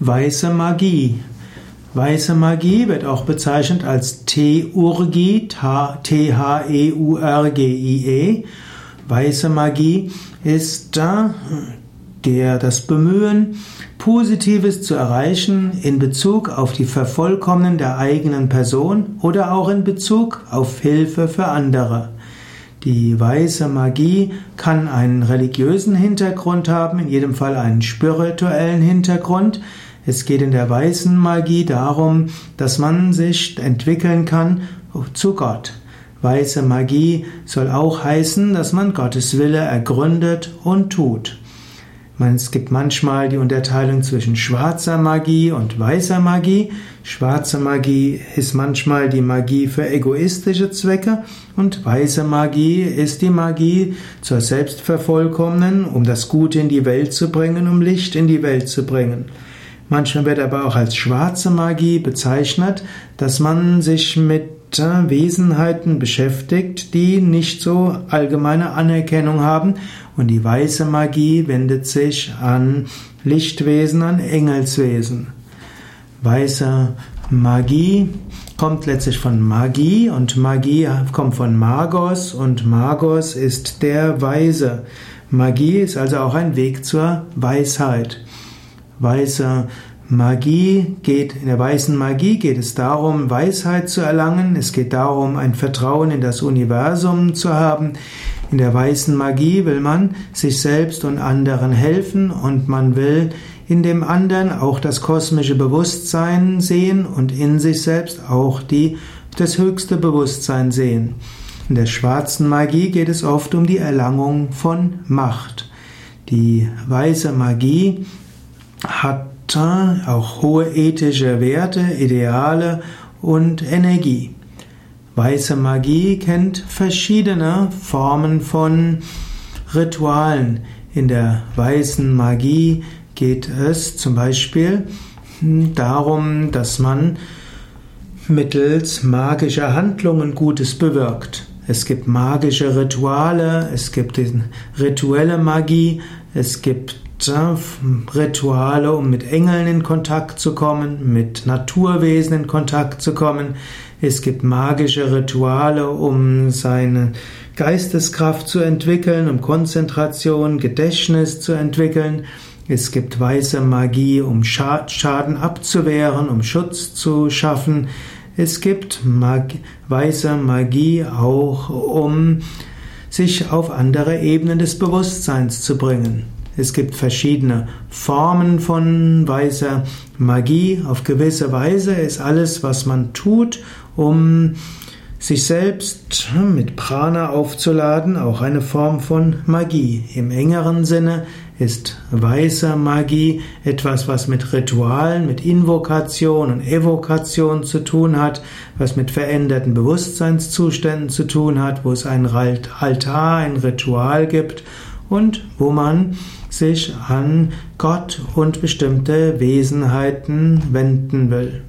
Weiße Magie. Weiße Magie wird auch bezeichnet als Theurgie, T-H-E-U-R-G-I-E. Weiße Magie ist da der das Bemühen, Positives zu erreichen in Bezug auf die Vervollkommnen der eigenen Person oder auch in Bezug auf Hilfe für andere. Die weiße Magie kann einen religiösen Hintergrund haben, in jedem Fall einen spirituellen Hintergrund. Es geht in der weißen Magie darum, dass man sich entwickeln kann zu Gott. Weiße Magie soll auch heißen, dass man Gottes Wille ergründet und tut. Es gibt manchmal die Unterteilung zwischen schwarzer Magie und weißer Magie. Schwarze Magie ist manchmal die Magie für egoistische Zwecke und weiße Magie ist die Magie zur Selbstvervollkommnen, um das Gute in die Welt zu bringen, um Licht in die Welt zu bringen. Manchmal wird aber auch als schwarze Magie bezeichnet, dass man sich mit Wesenheiten beschäftigt, die nicht so allgemeine Anerkennung haben und die weiße Magie wendet sich an Lichtwesen, an Engelswesen. Weiße Magie kommt letztlich von Magie und Magie kommt von Magos und Magos ist der Weise. Magie ist also auch ein Weg zur Weisheit. Weiße Magie geht, in der weißen Magie geht es darum, Weisheit zu erlangen. Es geht darum, ein Vertrauen in das Universum zu haben. In der weißen Magie will man sich selbst und anderen helfen und man will in dem anderen auch das kosmische Bewusstsein sehen und in sich selbst auch die, das höchste Bewusstsein sehen. In der schwarzen Magie geht es oft um die Erlangung von Macht. Die weiße Magie hat auch hohe ethische Werte, Ideale und Energie. Weiße Magie kennt verschiedene Formen von Ritualen. In der weißen Magie geht es zum Beispiel darum, dass man mittels magischer Handlungen Gutes bewirkt. Es gibt magische Rituale, es gibt rituelle Magie, es gibt Rituale, um mit Engeln in Kontakt zu kommen, mit Naturwesen in Kontakt zu kommen. Es gibt magische Rituale, um seine Geisteskraft zu entwickeln, um Konzentration, Gedächtnis zu entwickeln. Es gibt weiße Magie, um Schaden abzuwehren, um Schutz zu schaffen. Es gibt Mag weiße Magie auch, um sich auf andere Ebenen des Bewusstseins zu bringen. Es gibt verschiedene Formen von weißer Magie. Auf gewisse Weise ist alles, was man tut, um sich selbst mit Prana aufzuladen, auch eine Form von Magie. Im engeren Sinne ist weiße Magie etwas, was mit Ritualen, mit Invokation und Evokation zu tun hat, was mit veränderten Bewusstseinszuständen zu tun hat, wo es ein Altar, ein Ritual gibt und wo man sich an Gott und bestimmte Wesenheiten wenden will.